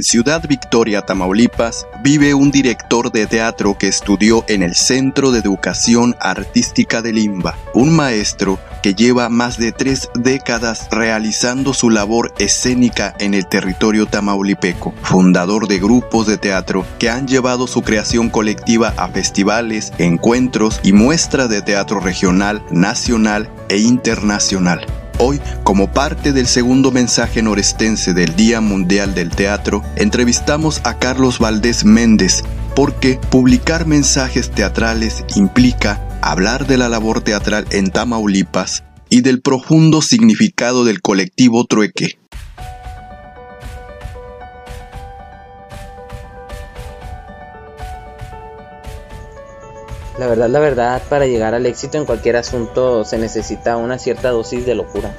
En Ciudad Victoria, Tamaulipas, vive un director de teatro que estudió en el Centro de Educación Artística de Limba, un maestro que lleva más de tres décadas realizando su labor escénica en el territorio tamaulipeco, fundador de grupos de teatro que han llevado su creación colectiva a festivales, encuentros y muestras de teatro regional, nacional e internacional. Hoy, como parte del segundo mensaje norestense del Día Mundial del Teatro, entrevistamos a Carlos Valdés Méndez, porque publicar mensajes teatrales implica hablar de la labor teatral en Tamaulipas y del profundo significado del colectivo trueque. La verdad, la verdad, para llegar al éxito en cualquier asunto se necesita una cierta dosis de locura.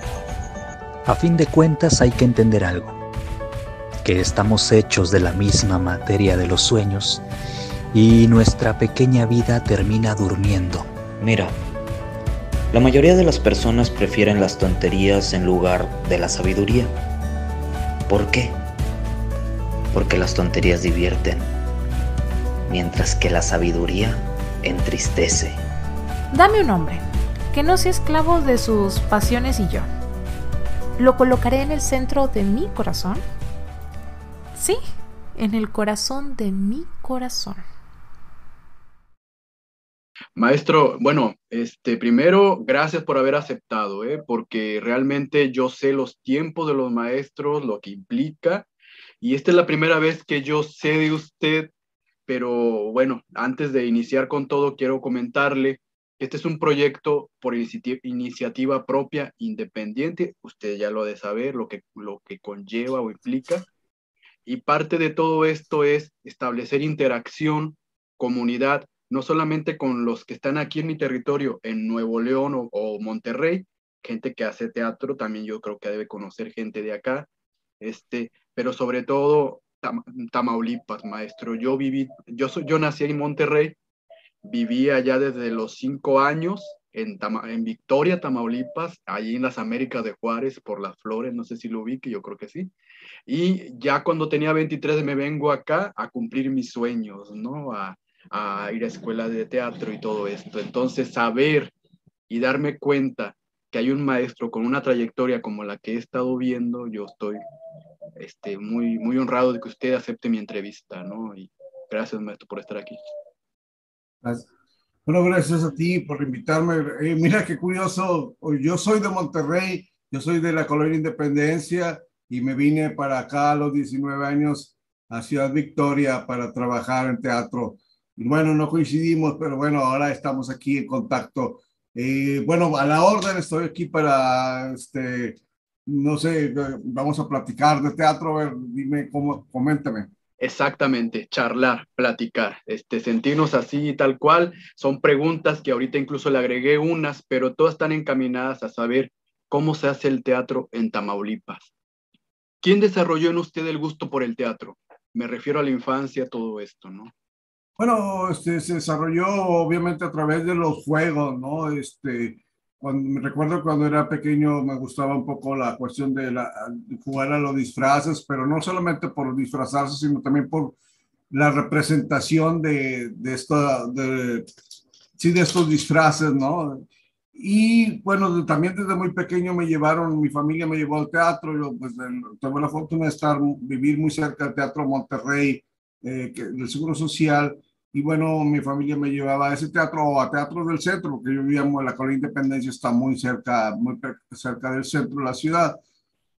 A fin de cuentas hay que entender algo, que estamos hechos de la misma materia de los sueños y nuestra pequeña vida termina durmiendo. Mira, la mayoría de las personas prefieren las tonterías en lugar de la sabiduría. ¿Por qué? Porque las tonterías divierten, mientras que la sabiduría entristece. Dame un hombre, que no sea esclavo de sus pasiones y yo. ¿Lo colocaré en el centro de mi corazón? Sí, en el corazón de mi corazón. Maestro, bueno, este, primero, gracias por haber aceptado, ¿eh? porque realmente yo sé los tiempos de los maestros, lo que implica, y esta es la primera vez que yo sé de usted pero bueno, antes de iniciar con todo, quiero comentarle este es un proyecto por iniciativa propia, independiente, usted ya lo ha de saber, lo que, lo que conlleva o implica, y parte de todo esto es establecer interacción, comunidad, no solamente con los que están aquí en mi territorio, en Nuevo León o, o Monterrey, gente que hace teatro, también yo creo que debe conocer gente de acá, este, pero sobre todo Tamaulipas, maestro. Yo viví, yo, soy, yo nací en Monterrey, viví allá desde los cinco años en, en Victoria, Tamaulipas, allí en las Américas de Juárez, por las flores, no sé si lo vi, que yo creo que sí. Y ya cuando tenía 23 me vengo acá a cumplir mis sueños, ¿no? A ir a escuela de teatro y todo esto. Entonces, saber y darme cuenta que hay un maestro con una trayectoria como la que he estado viendo, yo estoy este, muy, muy honrado de que usted acepte mi entrevista, ¿no? Y gracias, maestro, por estar aquí. Bueno, gracias a ti por invitarme. Eh, mira qué curioso, yo soy de Monterrey, yo soy de la colonia Independencia y me vine para acá a los 19 años a Ciudad Victoria para trabajar en teatro. Y bueno, no coincidimos, pero bueno, ahora estamos aquí en contacto. Eh, bueno, a la orden estoy aquí para este, no sé, vamos a platicar de teatro, a ver, dime cómo, coméntame. Exactamente, charlar, platicar, este, sentirnos así tal cual. Son preguntas que ahorita incluso le agregué unas, pero todas están encaminadas a saber cómo se hace el teatro en Tamaulipas. ¿Quién desarrolló en usted el gusto por el teatro? Me refiero a la infancia, todo esto, ¿no? Bueno, este, se desarrolló obviamente a través de los juegos, ¿no? Este, cuando, recuerdo cuando era pequeño me gustaba un poco la cuestión de, la, jugar a los disfraces, pero no solamente por disfrazarse, sino también por la representación de, de, esta, de, sí, de estos disfraces, ¿no? Y bueno, también desde muy pequeño me llevaron, mi familia me llevó al teatro, yo pues tuve la fortuna de estar, vivir muy cerca del Teatro Monterrey, eh, del Seguro Social, y bueno, mi familia me llevaba a ese teatro o a Teatro del Centro, porque yo vivía en la Colonia Independencia, está muy cerca, muy cerca del centro de la ciudad.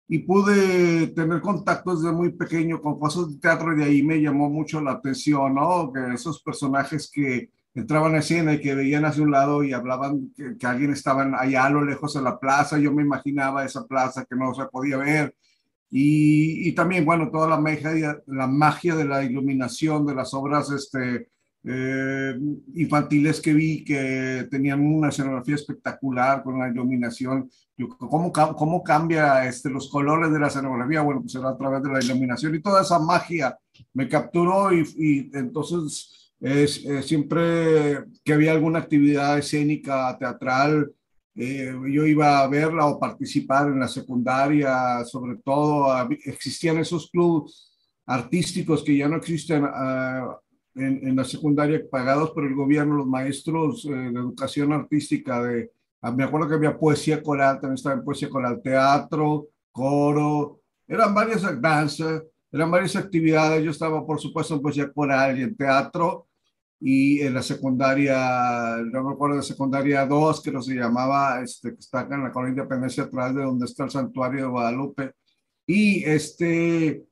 Y pude tener contactos desde muy pequeño con cosas de teatro y de ahí me llamó mucho la atención, ¿no? Que esos personajes que entraban a escena y que veían hacia un lado y hablaban que, que alguien estaba allá a lo lejos de la plaza, yo me imaginaba esa plaza que no se podía ver. Y, y también, bueno, toda la magia, la magia de la iluminación de las obras este, eh, infantiles que vi que tenían una escenografía espectacular con la iluminación. ¿Cómo, cómo cambia este, los colores de la escenografía? Bueno, pues era a través de la iluminación y toda esa magia me capturó y, entonces es, siempre que había alguna actividad escénica, teatral, eh, yo iba a verla o participar en la secundaria, sobre todo existían esos clubes artísticos que ya no existen uh, en, en, la secundaria pagados por el gobierno, los maestros eh, de educación artística de, ah, me acuerdo que había poesía coral, también estaba en poesía coral, teatro, coro, eran varias danzas, eran varias actividades, yo estaba por supuesto en poesía coral y en teatro, y en la secundaria, no me acuerdo de secundaria 2, que no se llamaba, este, que está acá en la Colonia Independencia, atrás de donde está el santuario de Guadalupe. Y este,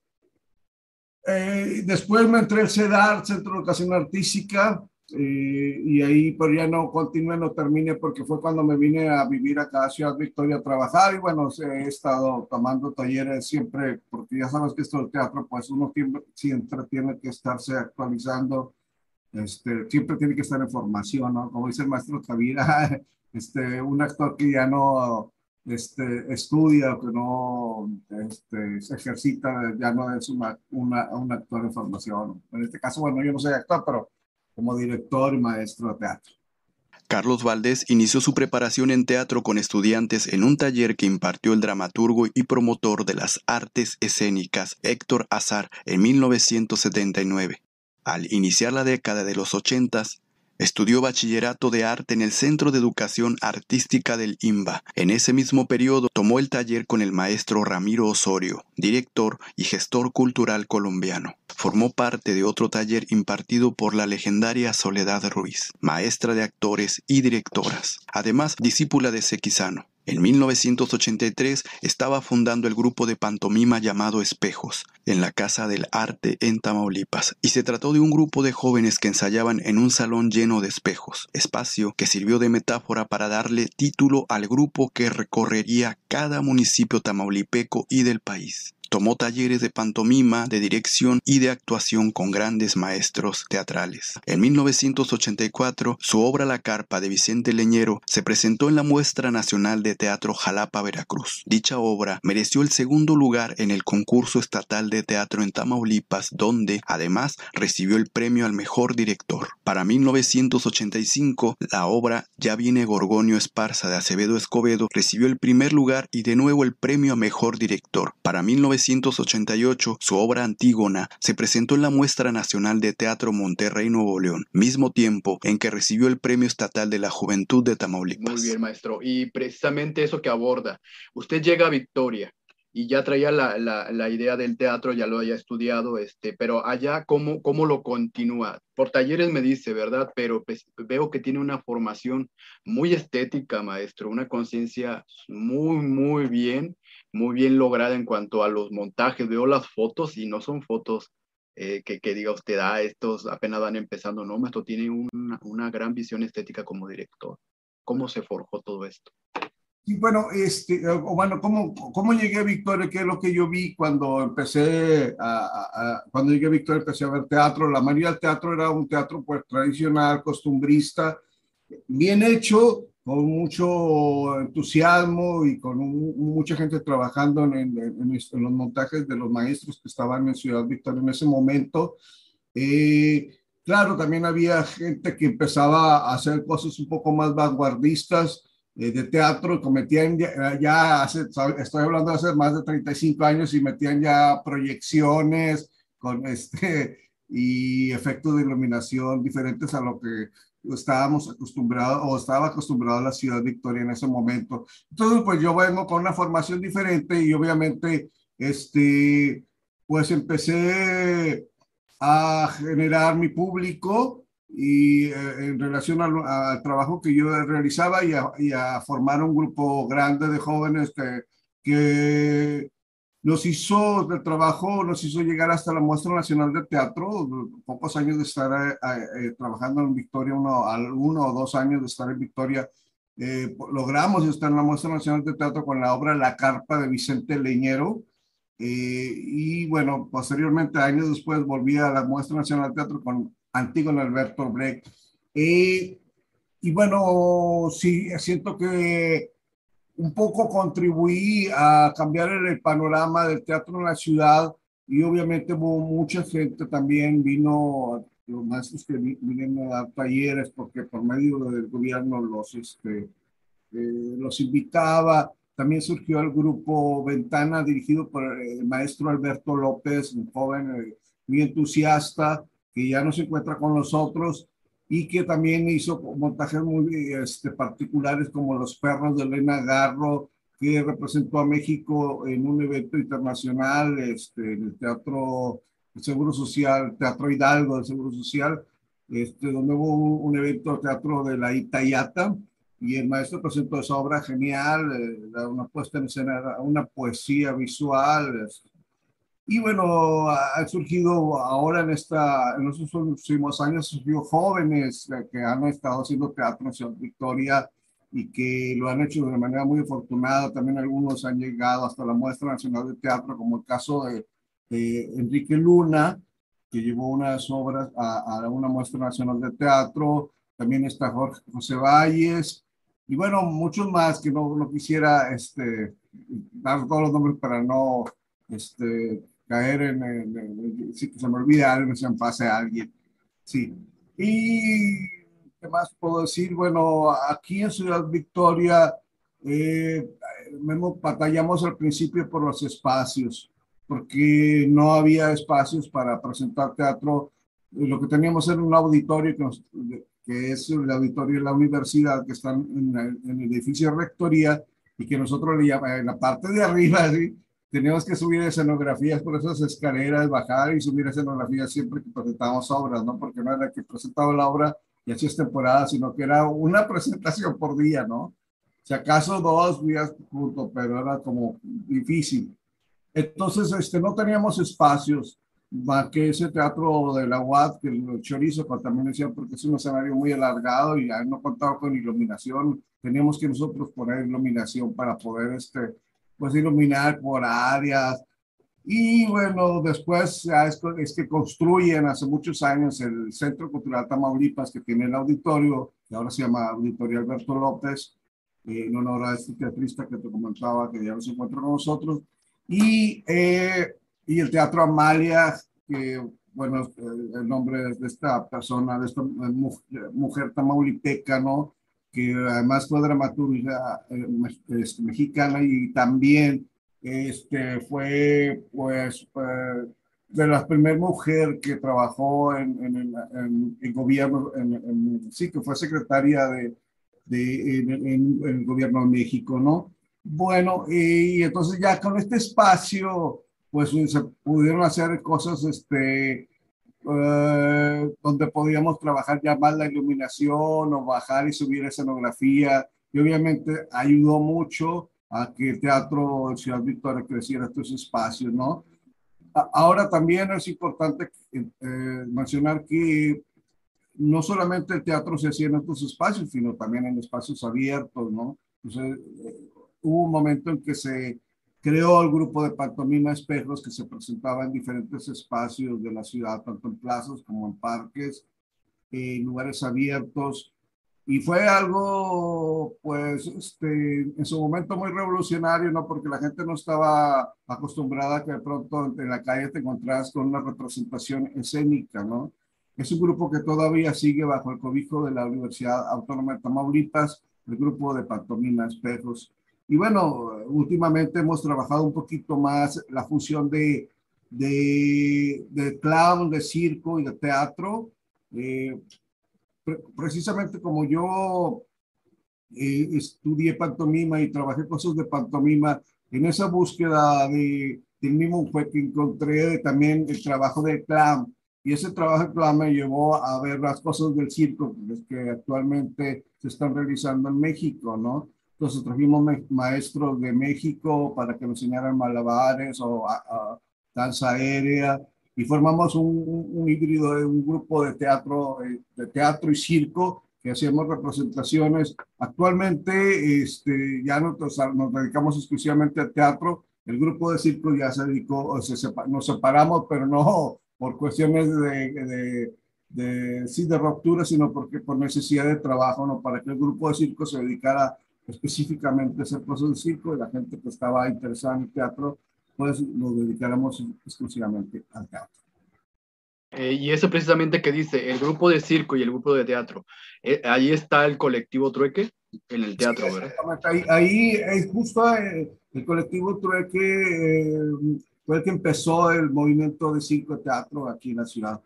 eh, después me entré al CEDAR, Centro de Educación Artística, eh, y ahí pero ya no continué, no terminé, porque fue cuando me vine a vivir acá a Ciudad Victoria a trabajar, y bueno, he estado tomando talleres siempre, porque ya sabes que esto del teatro, pues uno siempre tiene que estarse actualizando este, siempre tiene que estar en formación, ¿no? Como dice el maestro Tavira, este, un actor que ya no este, estudia que no este, se ejercita, ya no es una, una, un actor en formación. En este caso, bueno, yo no soy actor, pero como director y maestro de teatro. Carlos Valdés inició su preparación en teatro con estudiantes en un taller que impartió el dramaturgo y promotor de las artes escénicas Héctor Azar en 1979. Al iniciar la década de los ochentas, estudió bachillerato de arte en el Centro de Educación Artística del IMBA. En ese mismo periodo tomó el taller con el maestro Ramiro Osorio, director y gestor cultural colombiano. Formó parte de otro taller impartido por la legendaria Soledad Ruiz, maestra de actores y directoras, además discípula de Sequizano. En 1983 estaba fundando el grupo de pantomima llamado Espejos, en la Casa del Arte en Tamaulipas, y se trató de un grupo de jóvenes que ensayaban en un salón lleno de espejos, espacio que sirvió de metáfora para darle título al grupo que recorrería cada municipio tamaulipeco y del país. Tomó talleres de pantomima, de dirección y de actuación con grandes maestros teatrales. En 1984, su obra La Carpa de Vicente Leñero se presentó en la Muestra Nacional de Teatro Jalapa, Veracruz. Dicha obra mereció el segundo lugar en el concurso estatal de teatro en Tamaulipas, donde además recibió el premio al mejor director. Para 1985, la obra Ya viene Gorgonio Esparza de Acevedo Escobedo recibió el primer lugar y de nuevo el premio a mejor director. Para 1988, su obra Antígona se presentó en la Muestra Nacional de Teatro Monterrey Nuevo León, mismo tiempo en que recibió el Premio Estatal de la Juventud de Tamaulipas. Muy bien, maestro. Y precisamente eso que aborda. Usted llega a Victoria y ya traía la, la, la, idea del teatro, ya lo haya estudiado, este, pero allá, ¿cómo, ¿cómo lo continúa? Por talleres me dice, ¿verdad? Pero pues, veo que tiene una formación muy estética, maestro, una conciencia muy, muy bien muy bien lograda en cuanto a los montajes. Veo las fotos y no son fotos eh, que, que, diga usted, ah, estos apenas van empezando, no, esto tiene una, una, gran visión estética como director. ¿Cómo se forjó todo esto? Y bueno, este, bueno, ¿cómo, ¿cómo llegué a Victoria? ¿Qué es lo que yo vi cuando empecé a, a, cuando llegué a Victoria empecé a ver teatro? La mayoría del teatro era un teatro pues tradicional, costumbrista, bien hecho, con mucho entusiasmo y con mucha gente trabajando en, en, los montajes de los maestros que estaban en Ciudad Victoria en ese momento. Eh, claro, también había gente que empezaba a hacer cosas un poco más vanguardistas eh, de teatro, cometían ya, ya hace, estoy hablando de hace más de 35 años y metían ya proyecciones con este y efectos de iluminación diferentes a lo que estábamos acostumbrados o estaba acostumbrado a la ciudad Victoria en ese momento. Entonces, pues yo vengo con una formación diferente y obviamente, este, pues empecé a generar mi público y eh, en relación al, al, trabajo que yo realizaba y a, y a, formar un grupo grande de jóvenes que, que nos hizo el trabajo, nos hizo llegar hasta la Muestra Nacional de Teatro, pocos años de estar eh, eh, trabajando en Victoria, uno, o dos años de estar en Victoria, eh, logramos estar en la Muestra Nacional de Teatro con la obra La Carpa de Vicente Leñero. Y bueno, posteriormente, años después, volví a la Muestra Nacional de Teatro con Antígono Alberto Brecht. y bueno, sí, siento que un poco contribuí a cambiar el panorama del teatro en la ciudad y obviamente hubo mucha gente también, vino los maestros que vinieron a dar talleres porque por medio del gobierno los, este, eh, los invitaba. También surgió el grupo Ventana, dirigido por el maestro Alberto López, un joven eh, muy entusiasta, que ya no se encuentra con nosotros y que también hizo montajes muy este, particulares como Los Perros de Elena Garro, que representó a México en un evento internacional, este, el Teatro del Seguro Social, Teatro Hidalgo del Seguro Social, este, donde hubo un, un evento teatro de la Itayata, y el maestro presentó esa obra genial, eh, una puesta en escena, una poesía visual. Y bueno, ha surgido ahora en, esta, en los últimos años, surgió jóvenes que han estado haciendo teatro en Ciudad Victoria y que lo han hecho de manera muy afortunada. También algunos han llegado hasta la muestra nacional de teatro, como el caso de, Enrique Luna, que llevó unas obras a, a, una muestra nacional de teatro. También está Jorge José Valles, y bueno, muchos más que no, no quisiera este, dar todos los nombres para no este, caer en, en, si se me olvida algo, se me pase a alguien. Sí. Y qué más puedo decir, bueno, aquí en Ciudad Victoria eh, batallamos al principio por los espacios, porque no había espacios para presentar teatro. Lo que teníamos era un auditorio que nos, que es el auditorio de la universidad, que está en, el edificio de rectoría y que nosotros le llamamos en la parte de arriba, ¿sí? Tenemos que subir escenografías por esas escaleras, bajar y subir escenografías siempre que presentábamos obras, ¿no? Porque no era que presentaba la obra y así es temporada, sino que era una presentación por día, ¿no? Si acaso dos días juntos, pero era como difícil. Entonces, este, no teníamos espacios más que ese teatro de la UAD, que el chorizo, pues también decían, porque es un escenario muy alargado y no contaba con iluminación, teníamos que nosotros poner iluminación para poder, este, pues iluminar por áreas. Y bueno, después es, es que construyen hace muchos años el Centro Cultural Tamaulipas, que tiene el auditorio, que ahora se llama Auditorio Alberto López, eh, en honor a este teatrista que te comentaba, que ya no se encuentra con nosotros. Y eh, y el Teatro Amalia, que, bueno, el nombre de esta persona, de esta mujer tamaulipeca, ¿no? Que además fue dramaturga eh, este, mexicana y también este, fue, pues, de la primera mujer que trabajó en, en, gobierno, en, sí, que fue secretaria de, de en, el gobierno de México, ¿no? Bueno, y entonces ya con este espacio pues se pudieron hacer cosas este, eh, donde podíamos trabajar ya más la iluminación o bajar y subir escenografía. Y obviamente ayudó mucho a que el teatro Ciudad Victoria creciera estos espacios, ¿no? Ahora también es importante eh, mencionar que no solamente el teatro se hacía en estos espacios, sino también en espacios abiertos, ¿no? Entonces, eh, hubo un momento en que se creó el grupo de pantomima espejos que se presentaba en diferentes espacios de la ciudad, tanto en plazas como en parques, en lugares abiertos. Y fue algo, pues, este, en su momento muy revolucionario, ¿no? Porque la gente no estaba acostumbrada a que de pronto en la calle te encontrás con una representación escénica, ¿no? Es un grupo que todavía sigue bajo el cobijo de la Universidad Autónoma de Tamaulipas, el grupo de pantomima espejos y bueno, últimamente hemos trabajado un poquito más la función de, de, de clown, de circo y de teatro. Eh, precisamente como yo eh, estudié pantomima y trabajé cosas de pantomima, en esa búsqueda de, del mismo fue que encontré también el trabajo de clown. Y ese trabajo de clown me llevó a ver las cosas del circo que actualmente se están realizando en México, ¿no? Entonces trajimos maestros de México para que nos enseñaran malabares o danza aérea y formamos un, híbrido de un grupo de teatro, eh, de teatro y circo que hacíamos representaciones. Actualmente este, ya nos, nos dedicamos exclusivamente al teatro. El grupo de circo ya se dedicó, se nos separamos, pero no por cuestiones de, de, de, sí, de ruptura, sino porque por necesidad de trabajo, ¿no? para que el grupo de circo se dedicara específicamente ese proceso de circo y la gente que estaba interesada en el teatro, pues nos dedicáramos exclusivamente al teatro. Eh, y eso precisamente que dice, el grupo de circo y el grupo de teatro, eh, ahí está el colectivo Trueque. en el teatro, ¿verdad? Ahí, ahí es justo eh, el colectivo Trueque eh, fue el que empezó el movimiento de circo teatro aquí en la ciudad.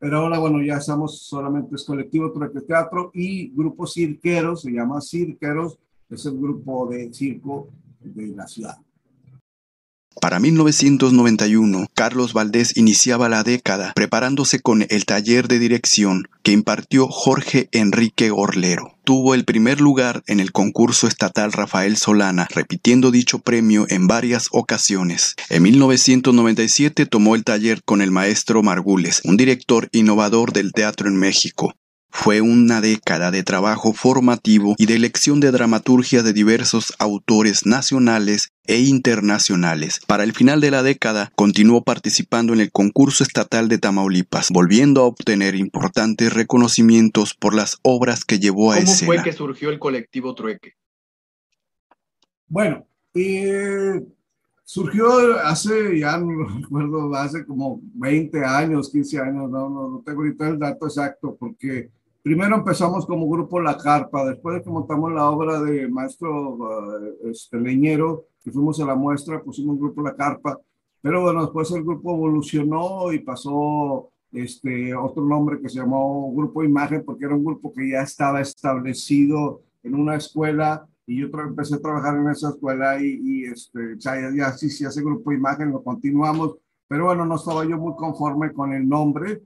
Pero ahora, bueno, ya estamos solamente es colectivo Trueque Teatro y grupo Cirqueros, se llama Cirqueros, es el grupo de circo de la ciudad. Para 1991, Carlos Valdés iniciaba la década preparándose con el taller de dirección que impartió Jorge Enrique Orlero. Tuvo el primer lugar en el concurso estatal Rafael Solana, repitiendo dicho premio en varias ocasiones. En 1997 tomó el taller con el maestro Margules, un director innovador del teatro en México. Fue una década de trabajo formativo y de elección de dramaturgia de diversos autores nacionales e internacionales. Para el final de la década, continuó participando en el concurso estatal de Tamaulipas, volviendo a obtener importantes reconocimientos por las obras que llevó a ¿Cómo escena. fue que surgió el colectivo Trueque? Bueno, eh, surgió hace, ya no recuerdo, hace como 20 años, 15 años, no, no, no tengo ahorita el dato exacto, porque primero empezamos como grupo La Carpa, después de que montamos la obra de maestro uh, este, Leñero, que fuimos a la muestra, pusimos grupo La Carpa, pero bueno, después el grupo evolucionó y pasó este otro nombre que se llamó Grupo Imagen, porque era un grupo que ya estaba establecido en una escuela y yo empecé a trabajar en esa escuela y, y este, ya, ya sí, sí, ese Grupo Imagen lo continuamos, pero bueno, no estaba yo muy conforme con el nombre,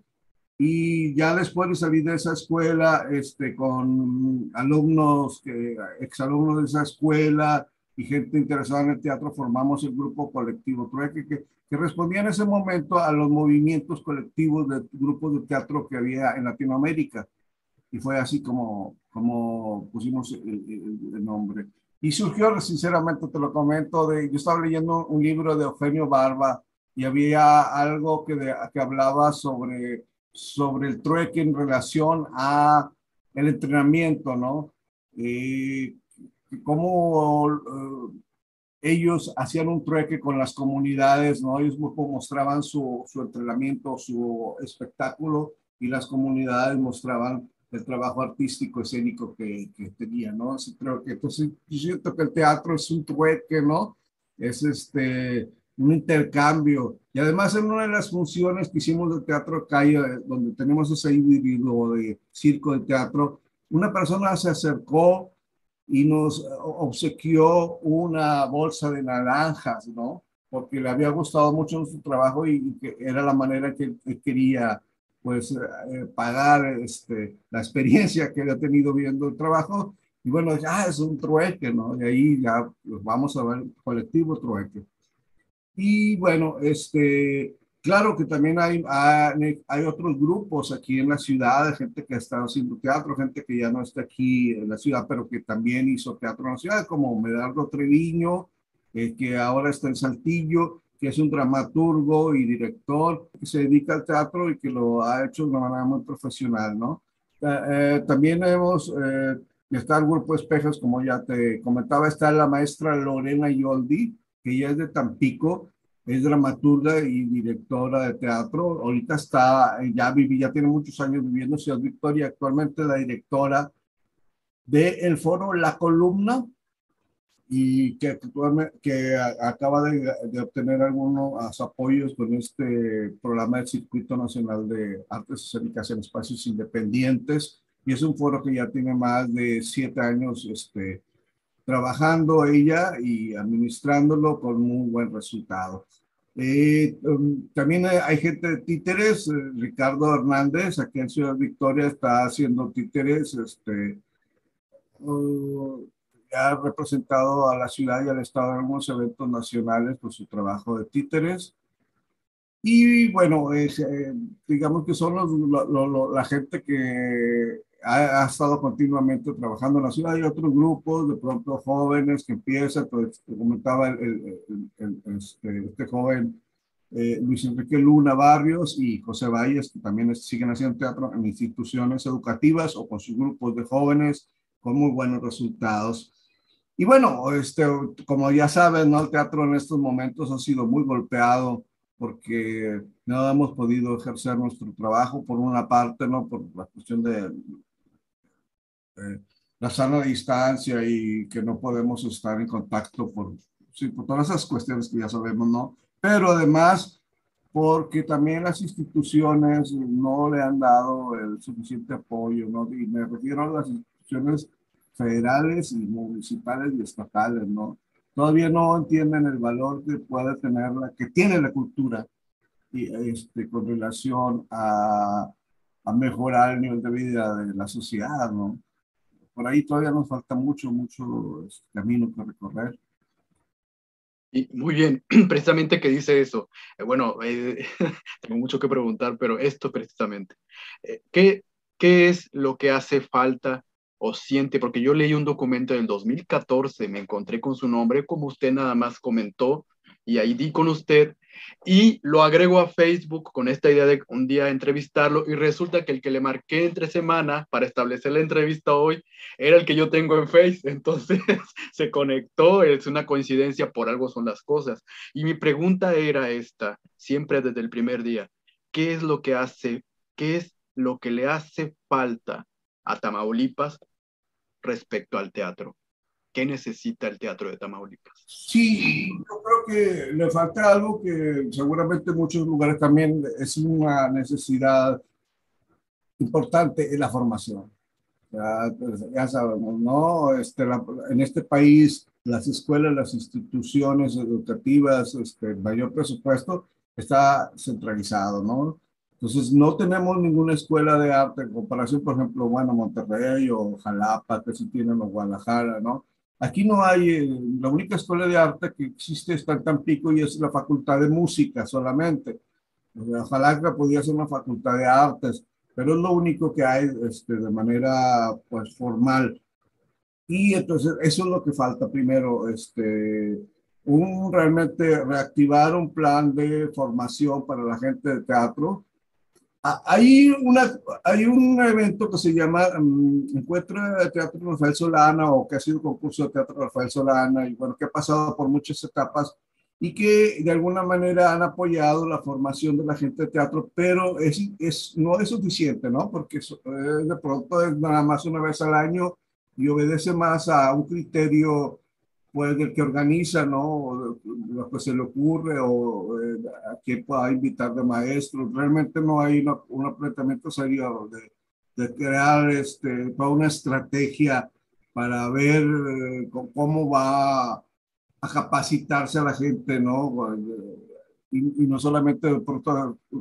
y ya después de salir de esa escuela, este, con alumnos, que, exalumnos de esa escuela y gente interesada en el teatro, formamos el grupo colectivo Trueque, que, que respondía en ese momento a los movimientos colectivos de grupos de teatro que había en Latinoamérica. Y fue así como, como pusimos el, el, el nombre. Y surgió, sinceramente te lo comento, de, yo estaba leyendo un libro de Eugenio Barba y había algo que, de, que hablaba sobre sobre el trueque en relación a el entrenamiento, ¿no? Eh, cómo uh, ellos hacían un trueque con las comunidades, ¿no? Ellos mostraban su, su entrenamiento, su espectáculo y las comunidades mostraban el trabajo artístico escénico que, que tenían, ¿no? Creo que, entonces, yo siento que el teatro es un trueque, ¿no? Es este, un intercambio. Y además en una de las funciones que hicimos de teatro calle, donde tenemos ese individuo de circo de teatro, una persona se acercó y nos obsequió una bolsa de naranjas, ¿no? Porque le había gustado mucho su trabajo y, y que era la manera que él quería, pues, eh, pagar este, la experiencia que había tenido viendo el trabajo. Y bueno, ya es un trueque, ¿no? Y ahí ya pues, vamos a ver colectivo trueque. Y bueno, este, claro que también hay, hay, hay, otros grupos aquí en la ciudad, de gente que ha estado haciendo teatro, gente que ya no está aquí en la ciudad, pero que también hizo teatro en la ciudad, como Medardo Treviño, eh, que ahora está en Saltillo, que es un dramaturgo y director que se dedica al teatro y que lo ha hecho de una manera muy profesional, ¿no? Eh, también hemos, eh, está el grupo Espejas, como ya te comentaba, está la maestra Lorena Yoldi, que ella es de Tampico, es dramaturga y directora de teatro. Ahorita está, ya viví, ya tiene muchos años viviendo en Ciudad Victoria, actualmente la directora del el foro La Columna y que, que acaba de, de, obtener algunos apoyos con este programa del Circuito Nacional de Artes Escénicas en Espacios Independientes y es un foro que ya tiene más de siete años este, trabajando ella y administrándolo con muy buen resultado. Eh, um, también hay, gente de títeres, eh, Ricardo Hernández, aquí en Ciudad Victoria está haciendo títeres, este, uh, ha representado a la ciudad y al estado en algunos eventos nacionales por su trabajo de títeres. Y bueno, es, eh, digamos que son los, lo, lo, la gente que ha, ha, estado continuamente trabajando en la ciudad. Hay otros grupos, de pronto jóvenes que empiezan, pues comentaba el, el, el, este, este, joven eh, Luis Enrique Luna Barrios y José Valles, que también siguen haciendo teatro en instituciones educativas o con sus grupos de jóvenes con muy buenos resultados. Y bueno, este, como ya saben, ¿no? el teatro en estos momentos ha sido muy golpeado porque no hemos podido ejercer nuestro trabajo por una parte, ¿no? Por la cuestión de eh, la sana distancia y que no podemos estar en contacto por, sí, por todas esas cuestiones que ya sabemos, ¿no? Pero además, porque también las instituciones no le han dado el suficiente apoyo, ¿no? Y me refiero a las instituciones federales y municipales y estatales, ¿no? Todavía no entienden el valor que puede tener la, que tiene la cultura y, este, con relación a, a mejorar el nivel de vida de la sociedad, ¿no? Por ahí todavía nos falta mucho, mucho este, camino que recorrer. Y muy bien, precisamente que dice eso. Eh, bueno, eh, tengo mucho que preguntar, pero esto precisamente. Eh, ¿qué, ¿Qué es lo que hace falta o siente, porque yo leí un documento del 2014, me encontré con su nombre, como usted nada más comentó, y ahí di con usted, y lo agrego a Facebook con esta idea de un día entrevistarlo, y resulta que el que le marqué entre semana para establecer la entrevista hoy era el que yo tengo en Face, entonces se conectó, es una coincidencia, por algo son las cosas. Y mi pregunta era esta, siempre desde el primer día, ¿qué es lo que hace, qué es lo que le hace falta a Tamaulipas respecto al teatro? ¿Qué necesita el teatro de Tamaulipas? Sí, yo creo que le falta algo que seguramente en muchos lugares también es una necesidad importante, es la formación. Ya, pues, sabemos, ¿no? Este, en este país, las escuelas, las instituciones educativas, este, mayor presupuesto, está centralizado, ¿no? Entonces, no tenemos ninguna escuela de arte en comparación, por ejemplo, bueno, Monterrey o Jalapa, que sí tienen o Guadalajara, ¿no? Aquí no hay, eh, la única escuela de arte que existe está en Tampico y es la Facultad de Música solamente. Ojalá que podía ser una facultad de artes, pero es lo único que hay este, de manera pues formal. Y entonces eso es lo que falta primero, este, un realmente reactivar un plan de formación para la gente de teatro, hay, una, hay un evento que se llama um, Encuentro de Teatro Rafael Solana o que ha sido concurso de Teatro Rafael Solana y bueno, que ha pasado por muchas etapas y que de alguna manera han apoyado la formación de la gente de teatro, pero es, es, no es suficiente, ¿no? Porque de pronto es nada más una vez al año y obedece más a un criterio pues el que organiza, ¿no? Lo que se le ocurre o eh, a quién pueda invitar de maestros. Realmente no hay un apretamiento serio de, de, crear este, toda una estrategia para ver eh, cómo va a capacitarse a la gente, ¿no? Y, no solamente por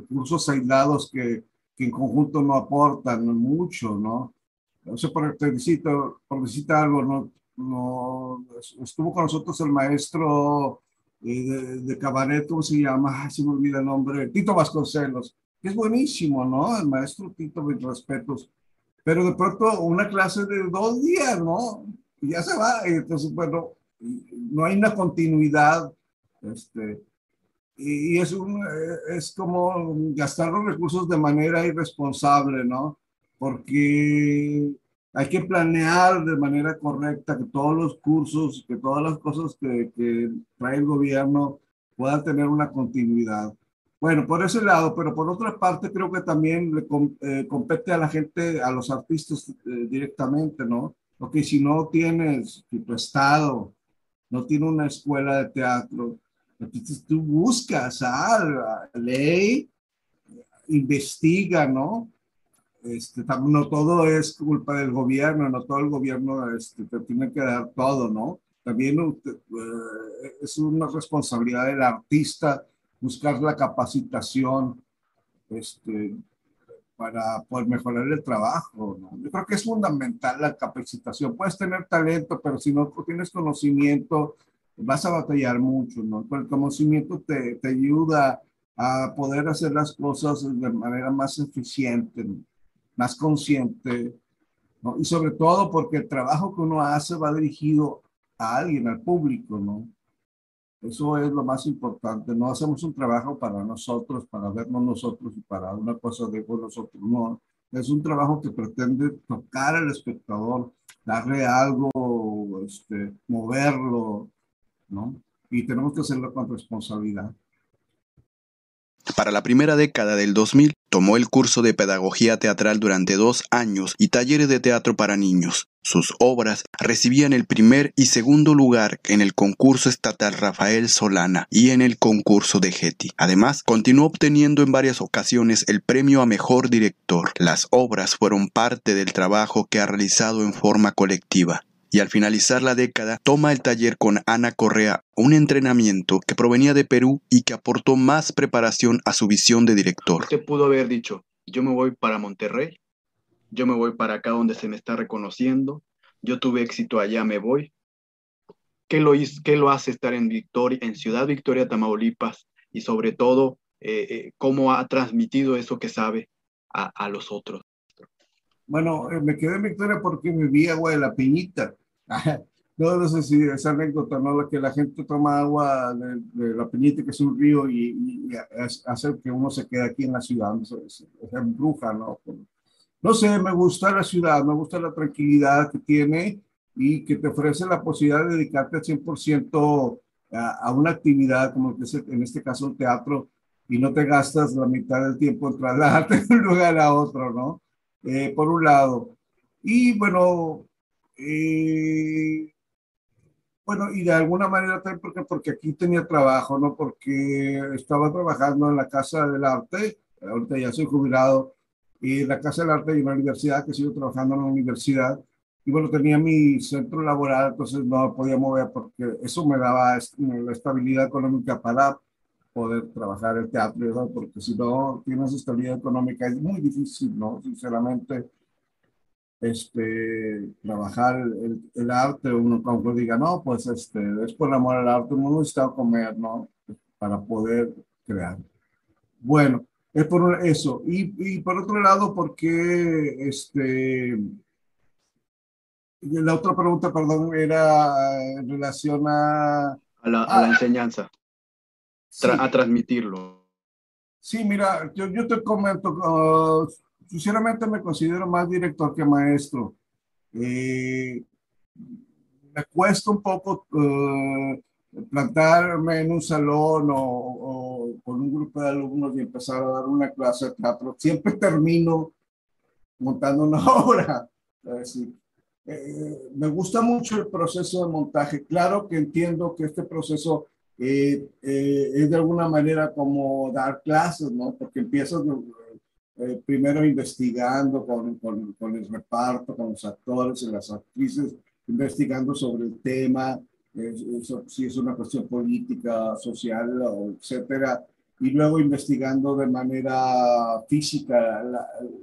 cursos aislados que, que, en conjunto no aportan mucho, ¿no? No sé, por, necesitar algo, ¿no? No, estuvo con nosotros el maestro eh, de, de, cabaret, ¿cómo se llama? se me olvida el nombre, Tito Vasconcelos, que es buenísimo, ¿no? El maestro Tito, mis respetos. Pero de pronto una clase de dos días, ¿no? Y ya se va. Y entonces, bueno, no hay una continuidad. Este, y es, un, eh, es como gastar los recursos de manera irresponsable, ¿no? Porque hay que planear de manera correcta que todos los cursos, que todas las cosas que, que trae el gobierno puedan tener una continuidad. Bueno, por ese lado, pero por otra parte creo que también le eh, compete a la gente, a los artistas eh, directamente, ¿no? Porque si no tienes tu estado, no tiene una escuela de teatro, entonces tú buscas, ah, ley, investiga, ¿no? Este, no todo es culpa del gobierno, no todo el gobierno este, te tiene que dar todo, ¿no? También eh, es una responsabilidad del artista buscar la capacitación este, para poder mejorar el trabajo, ¿no? Yo creo que es fundamental la capacitación. Puedes tener talento, pero si no tienes conocimiento, vas a batallar mucho, ¿no? el conocimiento te, te ayuda a poder hacer las cosas de manera más eficiente. ¿no? Más consciente, ¿no? Y sobre todo porque el trabajo que uno hace va dirigido a alguien, al público, ¿no? Eso es lo más importante. No hacemos un trabajo para nosotros, para vernos nosotros y para una cosa de nosotros. No, es un trabajo que pretende tocar al espectador, darle algo, este, moverlo, ¿no? Y tenemos que hacerlo con responsabilidad. Para la primera década del 2000, tomó el curso de pedagogía teatral durante dos años y talleres de teatro para niños. Sus obras recibían el primer y segundo lugar en el concurso estatal Rafael Solana y en el concurso de Getty. Además, continuó obteniendo en varias ocasiones el premio a mejor director. Las obras fueron parte del trabajo que ha realizado en forma colectiva y al finalizar la década toma el taller con Ana Correa, un entrenamiento que provenía de Perú y que aportó más preparación a su visión de director. Usted pudo haber dicho, yo me voy para Monterrey yo me voy para acá donde se me está reconociendo, yo tuve éxito allá, me voy. ¿Qué lo, qué lo hace estar en, Victoria, en Ciudad Victoria, Tamaulipas? Y sobre todo, eh, eh, cómo ha transmitido eso que sabe a, a los otros. Bueno, eh, me quedé en Victoria porque vivía agua de la Piñita. no, no sé si esa anécdota, ¿no? La que la gente toma agua de, la Piñita, que es un río, y, hace que uno se quede aquí en la ciudad. Es, es, es bruja, ¿no? no sé, me gusta la ciudad, me gusta la tranquilidad que tiene y que te ofrece la posibilidad de dedicarte al 100% a, una actividad como que es en este caso el teatro y no te gastas la mitad del tiempo en trasladarte de un lugar a otro, ¿no? Eh, por un lado. Y bueno, eh, bueno, y de alguna manera también porque, porque aquí tenía trabajo, ¿no? Porque estaba trabajando en la Casa del Arte, ahorita ya soy jubilado, y la Casa del Arte y una universidad, que sigo trabajando en la universidad. Y bueno, tenía mi centro laboral, entonces no podía mover porque eso me daba la estabilidad económica para poder trabajar el teatro, porque si no tienes estabilidad económica es muy difícil, ¿no? Sinceramente, este, trabajar el, el arte, uno cuando diga, no, pues este, es por amor al arte, uno necesita comer, ¿no? Para poder crear. Bueno, es por eso. Y, y por otro lado, porque este, la otra pregunta, perdón, era en relación a... A la, a la enseñanza, a transmitirlo. Sí, mira, yo, yo te comento, uh, sinceramente me considero más director que maestro. Eh, me cuesta un poco uh, plantarme en un salón o, con un grupo de alumnos y empezar a dar una clase de teatro, siempre termino montando una obra. Eh, me gusta mucho el proceso de montaje. Claro que entiendo que este proceso eh, eh, es de alguna manera como dar clases, ¿no? Porque empiezas primero investigando con, con, con el reparto, con los actores y las actrices, investigando sobre el tema, si es una cuestión política, social, etcétera, y luego investigando de manera física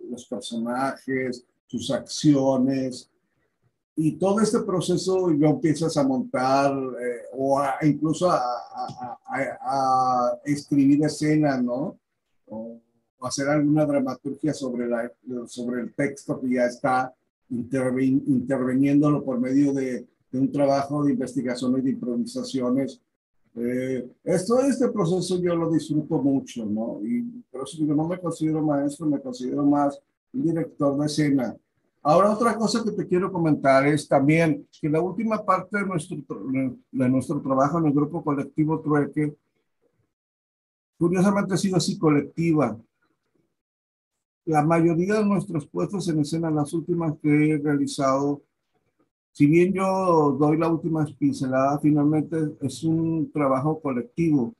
los personajes, sus acciones, y todo este proceso lo empiezas a montar eh, o incluso a, a, escribir escenas, ¿no? O, hacer alguna dramaturgia sobre, la, sobre el texto que ya está interviniéndolo por medio de, de un trabajo de investigación y de improvisaciones. Eh, esto, este proceso yo lo disfruto mucho, ¿no? Y pero si yo no me considero maestro, me considero más un director de escena. Ahora, otra cosa que te quiero comentar es también que la última parte de nuestro, de nuestro trabajo en el grupo colectivo Trueque, curiosamente ha sido así colectiva. La mayoría de nuestros puestos en escena, las últimas que he realizado, si bien yo doy la última pincelada, finalmente es un trabajo colectivo,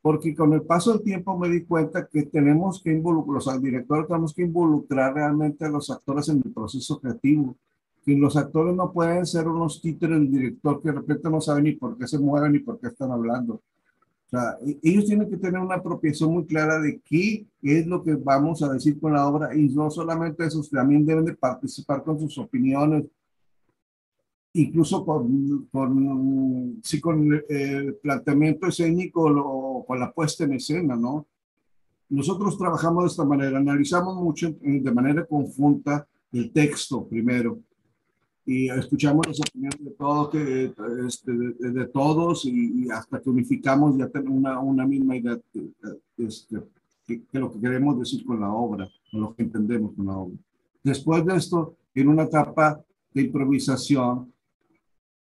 porque con el paso del tiempo me di cuenta que tenemos que involucrar, los directores tenemos que involucrar realmente a los actores en el proceso creativo, que los actores no pueden ser unos títeres del director que de repente no saben ni por qué se mueven ni por qué están hablando. O sea, e-, ellos tienen que tener una apropiación muy clara de qué es lo que vamos a decir con la obra y no solamente eso, también deben de participar con sus opiniones, incluso con, con, sí, con el planteamiento escénico o con la puesta en escena, ¿no? Nosotros trabajamos de esta manera, analizamos mucho de manera conjunta el texto primero y escuchamos las opiniones de todos, que, este, de, todos y, hasta que unificamos ya tenemos una, una misma idea de, este, que, lo que queremos decir con la obra, o lo que entendemos con la obra. Después de esto, en una etapa de improvisación,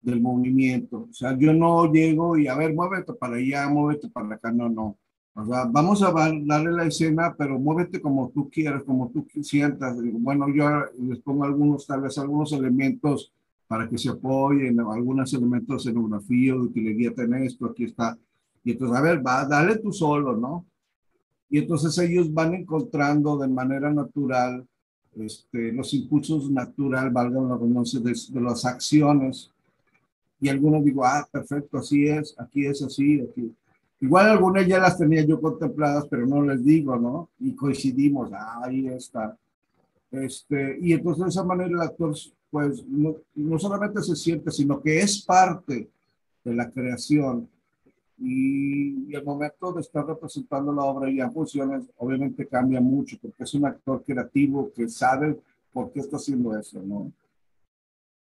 del movimiento. O sea, yo no llego y a ver, muévete para allá, muévete para acá, no, no. O sea, vamos a darle la escena, pero muévete como tú quieras, como tú sientas. Bueno, yo les pongo algunos, tal vez algunos elementos para que se apoyen, algunos elementos de escenografía, de utilería, ten esto, aquí está. Y entonces, a ver, va, dale tú solo, ¿no? Y entonces ellos van encontrando de manera natural este, los impulsos natural, valga la redundancia, de, de las acciones. Y algunos digo, ah, perfecto, así es, aquí es así, aquí Igual algunas ya las tenía yo contempladas, pero no les digo, ¿no? Y coincidimos, ah, ahí está. Este, y entonces de esa manera el actor, pues, no, no solamente se siente, sino que es parte de la creación. Y, el momento de estar representando la obra ya en funciones, obviamente cambia mucho, porque es un actor creativo que sabe por qué está haciendo eso, ¿no?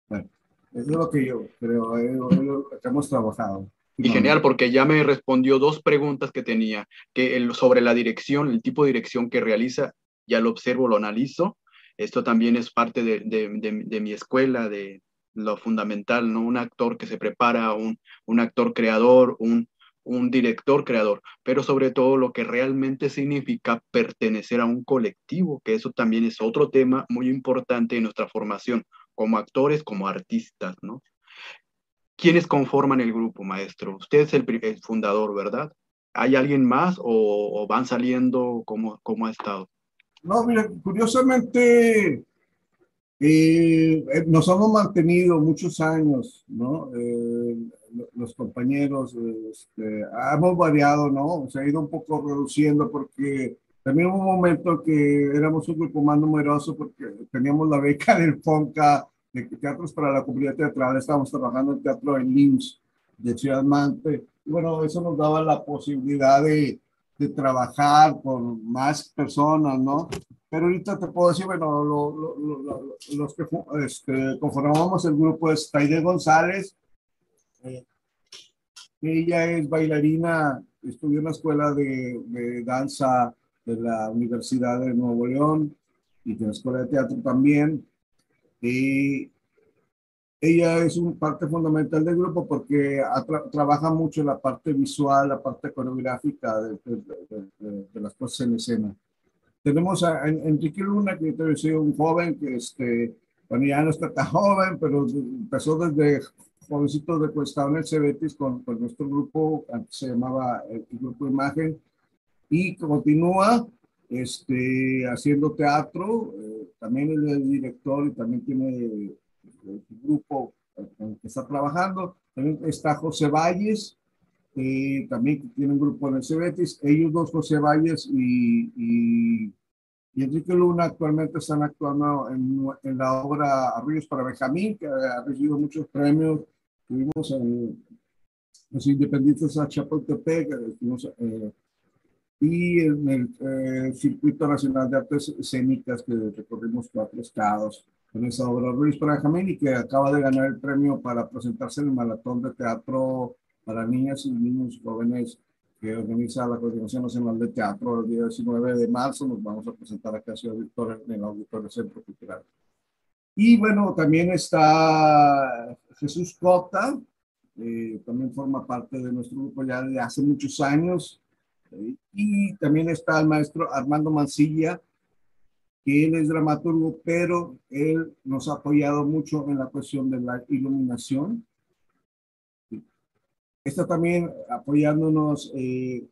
Bueno, eso es lo que yo creo, eh, lo que hemos trabajado. Y genial, porque ya me respondió dos preguntas que tenía, que el, sobre la dirección, el tipo de dirección que realiza, ya lo observo, lo analizo. Esto también es parte de, de, de, mi escuela, de lo fundamental, ¿no? Un actor que se prepara, un, un actor creador, un, un director creador, pero sobre todo lo que realmente significa pertenecer a un colectivo, que eso también es otro tema muy importante en nuestra formación como actores, como artistas, ¿no? ¿Quiénes conforman el grupo, maestro? Usted es el, fundador, ¿verdad? ¿Hay alguien más o, van saliendo? como cómo, ha estado? No, mira, curiosamente eh, eh, nos hemos mantenido muchos años, ¿no? Eh, los compañeros, este, hemos variado, ¿no? Se ha ido un poco reduciendo porque también hubo un momento que éramos un grupo más numeroso porque teníamos la beca del FONCA de teatros para la comunidad teatral, estábamos trabajando en teatro en LIMS de Ciudad Mante. Y bueno, eso nos daba la posibilidad de, de trabajar con más personas, ¿no? Pero ahorita te puedo decir, bueno, lo, lo, los que este, conformamos el grupo es Taide González. Eh, ella es bailarina, estudió en la escuela de, de, danza de la Universidad de Nuevo León y de la escuela de teatro también. Y ella es una parte fundamental del grupo porque trabaja mucho la parte visual, la parte coreográfica de, de, las cosas en escena. Tenemos a, Enrique Luna, que yo sido un joven que, este, bueno, ya no está tan joven, pero empezó desde jovencito de Cuesta en el Cebetis con, con, nuestro grupo, antes se llamaba el Grupo Imagen, y continúa este, haciendo teatro, eh, también es el director y también tiene el grupo el que está trabajando. También está José Valles, eh, también tiene un grupo en el Cebetis. Ellos dos, José Valles y, y, Enrique Luna, actualmente están actuando en, en, la obra Arroyos para Benjamín, que ha recibido muchos premios. Tuvimos los independientes a Chapultepec, estuvimos eh, y en el eh, Circuito Nacional de Artes Escénicas que recorrimos cuatro estados con esa obra Luis Benjamín y que acaba de ganar el premio para presentarse en el Maratón de Teatro para Niñas y Niños Jóvenes que organiza la Coordinación Nacional de Teatro el día 19 de marzo. Nos vamos a presentar acá a Ciudad Victoria en el Auditorio Centro Cultural. Y bueno, también está Jesús Cota, eh, también forma parte de nuestro grupo ya de hace muchos años. Y también está el maestro Armando Mancilla, que es dramaturgo, pero él nos ha apoyado mucho en la cuestión de la iluminación. Está también apoyándonos eh,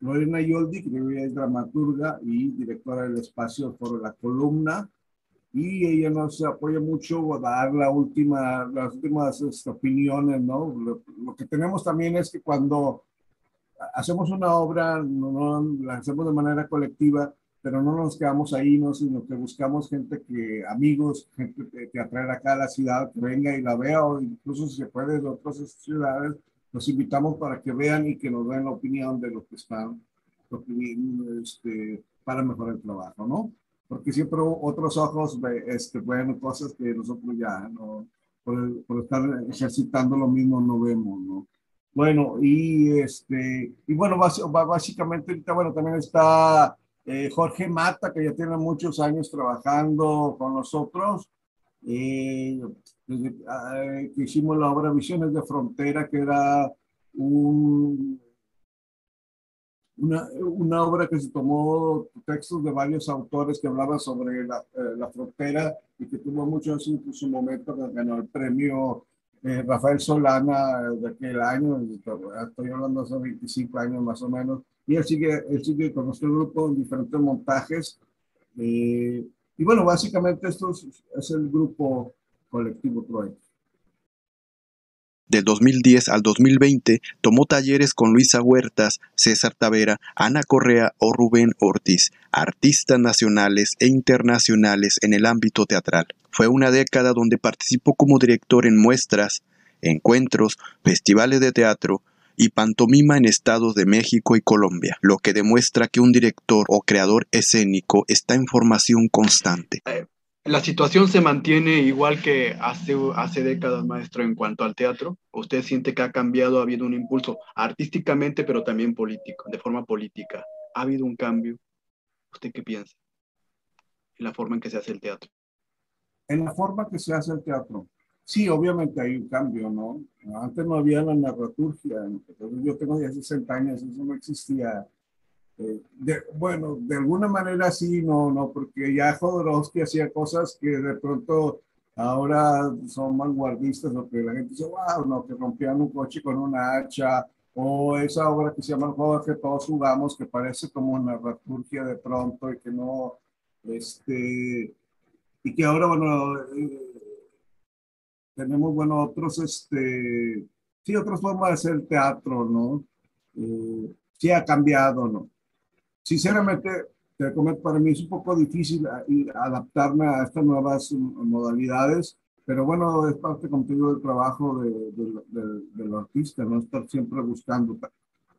Lorena Yoldi, que es dramaturga y directora del espacio por la columna, y ella nos apoya mucho a dar la última, las últimas este, opiniones, ¿no? lo, que tenemos también es que cuando hacemos una obra, no, la hacemos de manera colectiva, pero no nos quedamos ahí, no, sino que buscamos gente que, amigos, gente que, atraer acá a la ciudad, que venga y la vea, o incluso si se puede de otras ciudades, los invitamos para que vean y que nos den la opinión de lo que están, este, para mejorar el trabajo, ¿no? Porque siempre otros ojos este, ven cosas que nosotros ya, no, por, por estar ejercitando lo mismo, no vemos, ¿no? Bueno, y este, y bueno, básicamente ahorita, bueno, también está eh, Jorge Mata, que ya tiene muchos años trabajando con nosotros. Eh, desde ah, que hicimos la obra Visiones de Frontera, que era un, una, una, obra que se tomó textos de varios autores que hablaban sobre la, eh, la frontera y que tuvo mucho éxito en su momento, que ganó el premio eh, Rafael Solana de aquel año, estoy hablando hace 25 años más o menos, y él sigue, él sigue con nuestro grupo en diferentes montajes. Eh, y bueno, básicamente esto es, es el grupo colectivo Troy. Del 2010 al 2020 tomó talleres con Luisa Huertas, César Tavera, Ana Correa o Rubén Ortiz, artistas nacionales e internacionales en el ámbito teatral. Fue una década donde participó como director en muestras, encuentros, festivales de teatro, y pantomima en estados de México y Colombia, lo que demuestra que un director o creador escénico está en formación constante. Eh, ¿La situación se mantiene igual que hace, hace décadas, maestro, en cuanto al teatro? ¿Usted siente que ha cambiado, ha habido un impulso artísticamente, pero también político, de forma política? ¿Ha habido un cambio? ¿Usted qué piensa? En la forma en que se hace el teatro. En la forma que se hace el teatro. Sí, obviamente hay un cambio, ¿no? Antes no había la narraturgia. Yo tengo ya 60 años, eso no existía eh, bueno, de alguna manera sí, no, no, porque ya Jodorowsky hacía cosas que de pronto ahora son vanguardistas, que la gente dice, wow, no, que rompían un coche con una hacha, o esa obra que se llama El juego que todos jugamos, que parece como una dramaturgia de pronto y que no, este, y que ahora, bueno, eh, tenemos, bueno, otros, este, sí, otras formas de hacer teatro, ¿no? Eh, sí ha cambiado, ¿no? sinceramente, para mí es un poco difícil adaptarme a estas nuevas modalidades, pero bueno, es parte contigo del trabajo de, de, del artista, no estar siempre buscando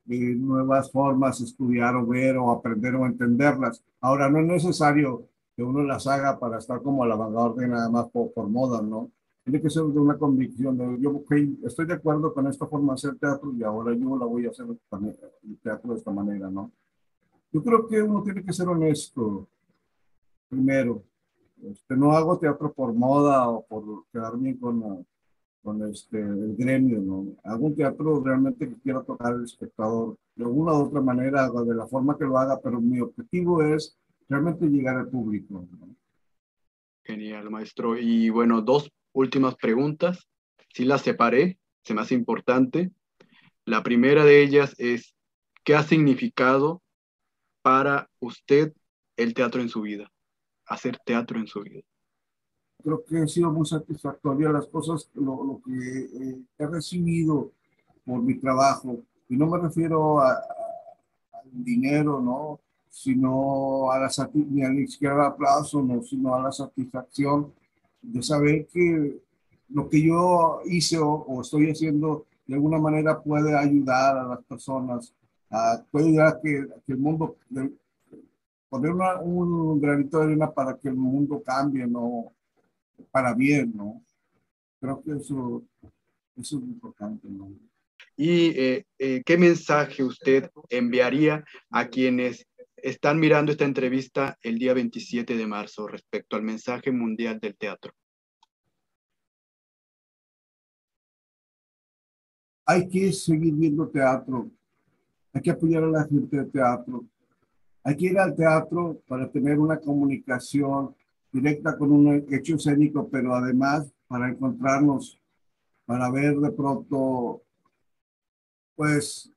eh, nuevas formas, estudiar o ver o aprender o entenderlas. Ahora, no es necesario que uno las haga para estar como a la vanguardia nada más por, por moda, ¿no? Tiene que ser de una convicción. De, yo estoy de acuerdo con esta forma de hacer teatro y ahora yo la voy a hacer el teatro de esta manera, ¿no? Yo creo que uno tiene que ser honesto, primero. Este, no hago teatro por moda o por quedar bien con, con este, el gremio, ¿no? Hago un teatro realmente que quiero tocar al espectador de alguna u otra manera, de la forma que lo haga, pero mi objetivo es realmente llegar al público. Genial, maestro. Y bueno, dos últimas preguntas. Si las separé, se me hace importante. La primera de ellas es, ¿qué ha significado para usted el teatro en su vida? Hacer teatro en su vida. Creo que ha sido muy satisfactoria las cosas, lo, lo que eh, he recibido por mi trabajo. Y no me refiero al dinero, ¿no? Sino a la ni al siquiera aplauso, no, sino a la satisfacción de saber que lo que yo hice o, o estoy haciendo de alguna manera puede ayudar a las personas puede ayudar a que, el mundo, poner un granito de arena para que el mundo cambie, ¿no? Para bien, ¿no? Creo que eso, eso es importante, ¿no? ¿Y eh, eh, qué mensaje usted enviaría a quienes están mirando esta entrevista el día 27 de marzo respecto al mensaje mundial del teatro? Hay que seguir viendo teatro hay que apoyar a la gente de teatro. Hay que ir al teatro para tener una comunicación directa con un hecho escénico, pero además para encontrarnos, para ver de pronto, pues,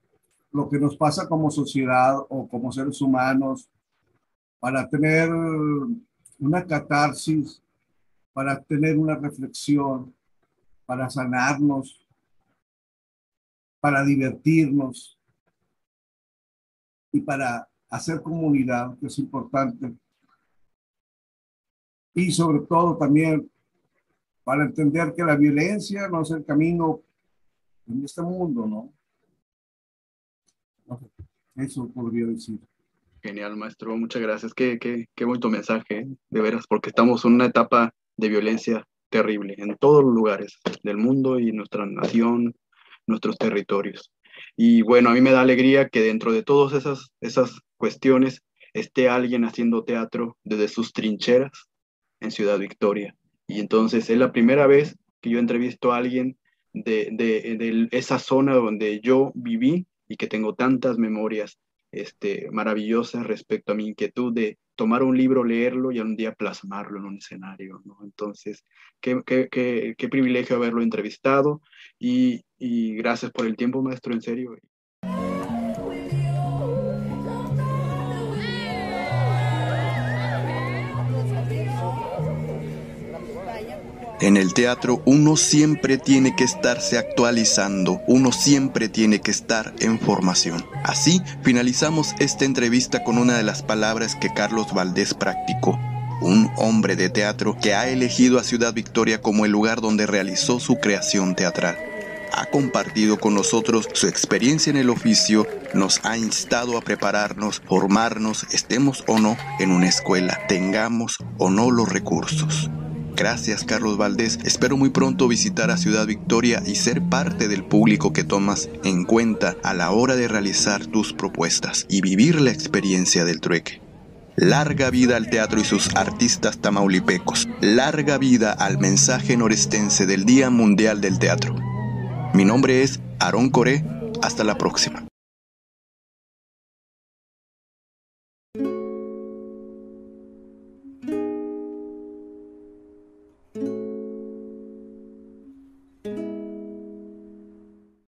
lo que nos pasa como sociedad o como seres humanos, para tener una catarsis, para tener una reflexión, para sanarnos, para divertirnos, y para hacer comunidad, que es importante. Y sobre todo también para entender que la violencia no es el camino en este mundo, ¿no? Eso podría decir. Genial, maestro. Muchas gracias. Qué, qué, qué bonito mensaje, ¿eh? de veras, porque estamos en una etapa de violencia terrible en todos los lugares del mundo y nuestra nación, nuestros territorios. Y bueno, a mí me da alegría que dentro de todas esas, esas cuestiones esté alguien haciendo teatro desde sus trincheras en Ciudad Victoria. Y entonces es la primera vez que yo entrevisto a alguien de, de, de esa zona donde yo viví y que tengo tantas memorias este, maravillosas respecto a mi inquietud de tomar un libro, leerlo y un día plasmarlo en un escenario. Entonces, qué, qué, qué, qué, privilegio haberlo entrevistado y, y gracias por el tiempo, maestro, en serio. En el teatro uno siempre tiene que estarse actualizando, uno siempre tiene que estar en formación. Así finalizamos esta entrevista con una de las palabras que Carlos Valdés practicó. Un hombre de teatro que ha elegido a Ciudad Victoria como el lugar donde realizó su creación teatral. Ha compartido con nosotros su experiencia en el oficio, nos ha instado a prepararnos, formarnos, estemos o no en una escuela, tengamos o no los recursos. Gracias Carlos Valdés, espero muy pronto visitar a Ciudad Victoria y ser parte del público que tomas en cuenta a la hora de realizar tus propuestas y vivir la experiencia del trueque. Larga vida al teatro y sus artistas tamaulipecos. Larga vida al mensaje norestense del Día Mundial del Teatro. Mi nombre es Aarón Coré. Hasta la próxima.